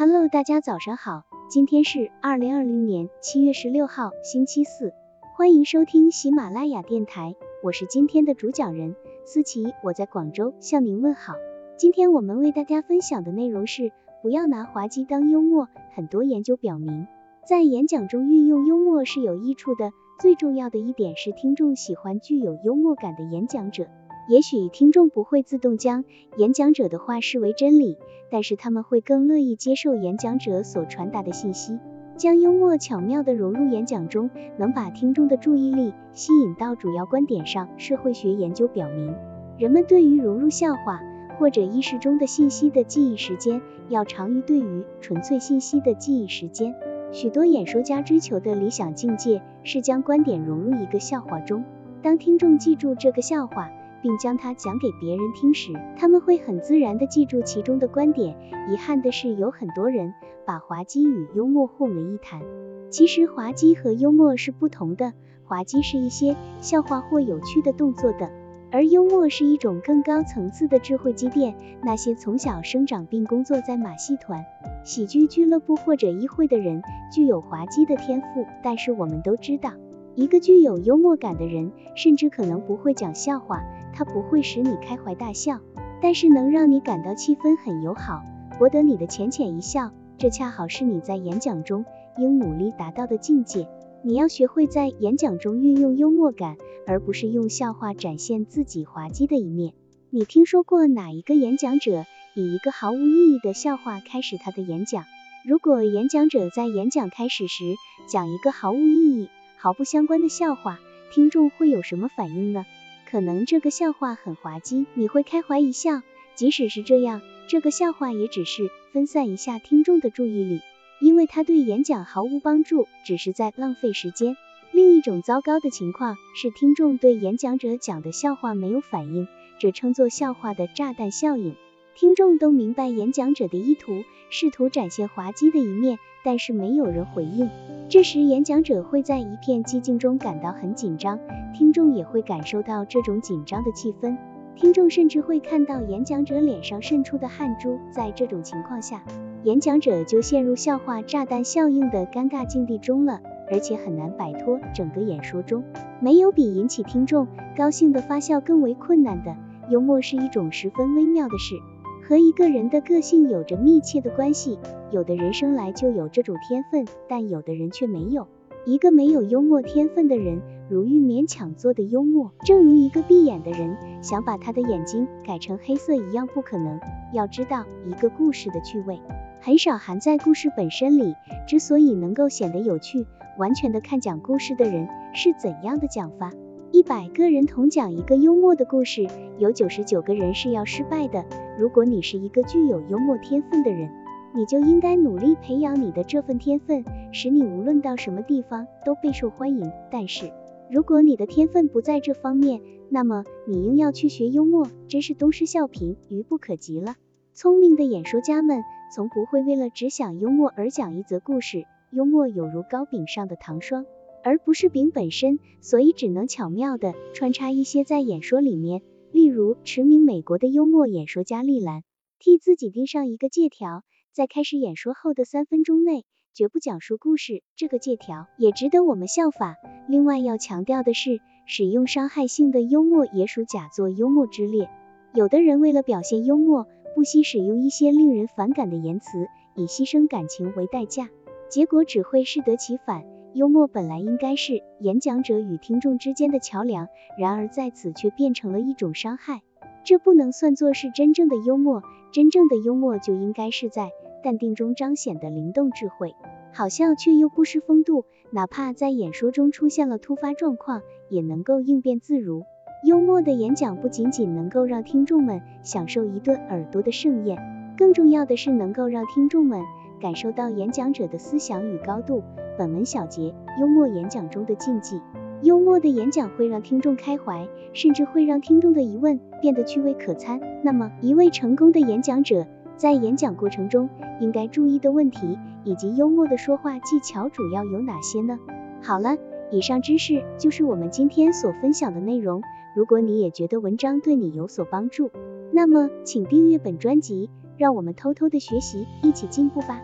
Hello，大家早上好，今天是二零二零年七月十六号，星期四，欢迎收听喜马拉雅电台，我是今天的主讲人思琪，我在广州向您问好。今天我们为大家分享的内容是，不要拿滑稽当幽默。很多研究表明，在演讲中运用幽默是有益处的。最重要的一点是，听众喜欢具有幽默感的演讲者。也许听众不会自动将演讲者的话视为真理，但是他们会更乐意接受演讲者所传达的信息。将幽默巧妙地融入演讲中，能把听众的注意力吸引到主要观点上。社会学研究表明，人们对于融入笑话或者意识中的信息的记忆时间，要长于对于纯粹信息的记忆时间。许多演说家追求的理想境界是将观点融入一个笑话中。当听众记住这个笑话，并将它讲给别人听时，他们会很自然地记住其中的观点。遗憾的是，有很多人把滑稽与幽默混为一谈。其实，滑稽和幽默是不同的。滑稽是一些笑话或有趣的动作的。而幽默是一种更高层次的智慧积淀。那些从小生长并工作在马戏团、喜剧俱乐部或者议会的人，具有滑稽的天赋。但是我们都知道，一个具有幽默感的人，甚至可能不会讲笑话，他不会使你开怀大笑，但是能让你感到气氛很友好，博得你的浅浅一笑。这恰好是你在演讲中应努力达到的境界。你要学会在演讲中运用幽默感，而不是用笑话展现自己滑稽的一面。你听说过哪一个演讲者以一个毫无意义的笑话开始他的演讲？如果演讲者在演讲开始时讲一个毫无意义、毫不相关的笑话，听众会有什么反应呢？可能这个笑话很滑稽，你会开怀一笑。即使是这样，这个笑话也只是分散一下听众的注意力。因为它对演讲毫无帮助，只是在浪费时间。另一种糟糕的情况是，听众对演讲者讲的笑话没有反应，这称作笑话的炸弹效应。听众都明白演讲者的意图，试图展现滑稽的一面，但是没有人回应。这时，演讲者会在一片寂静中感到很紧张，听众也会感受到这种紧张的气氛。听众甚至会看到演讲者脸上渗出的汗珠。在这种情况下，演讲者就陷入笑话炸弹效应的尴尬境地中了，而且很难摆脱。整个演说中，没有比引起听众高兴的发笑更为困难的。幽默是一种十分微妙的事，和一个人的个性有着密切的关系。有的人生来就有这种天分，但有的人却没有。一个没有幽默天分的人，如欲勉强做的幽默，正如一个闭眼的人想把他的眼睛改成黑色一样不可能。要知道，一个故事的趣味。很少含在故事本身里。之所以能够显得有趣，完全的看讲故事的人是怎样的讲法。一百个人同讲一个幽默的故事，有九十九个人是要失败的。如果你是一个具有幽默天分的人，你就应该努力培养你的这份天分，使你无论到什么地方都备受欢迎。但是，如果你的天分不在这方面，那么你应要去学幽默，真是东施效颦，愚不可及了。聪明的演说家们。从不会为了只想幽默而讲一则故事，幽默有如糕饼上的糖霜，而不是饼本身，所以只能巧妙的穿插一些在演说里面。例如，驰名美国的幽默演说家利兰，替自己钉上一个借条，在开始演说后的三分钟内绝不讲述故事，这个借条也值得我们效法。另外要强调的是，使用伤害性的幽默也属假作幽默之列。有的人为了表现幽默，不惜使用一些令人反感的言辞，以牺牲感情为代价，结果只会适得其反。幽默本来应该是演讲者与听众之间的桥梁，然而在此却变成了一种伤害，这不能算作是真正的幽默。真正的幽默就应该是在淡定中彰显的灵动智慧，好笑却又不失风度，哪怕在演说中出现了突发状况，也能够应变自如。幽默的演讲不仅仅能够让听众们享受一顿耳朵的盛宴，更重要的是能够让听众们感受到演讲者的思想与高度。本文小结：幽默演讲中的禁忌。幽默的演讲会让听众开怀，甚至会让听众的疑问变得趣味可餐。那么，一位成功的演讲者在演讲过程中应该注意的问题以及幽默的说话技巧主要有哪些呢？好了，以上知识就是我们今天所分享的内容。如果你也觉得文章对你有所帮助，那么请订阅本专辑。让我们偷偷的学习，一起进步吧。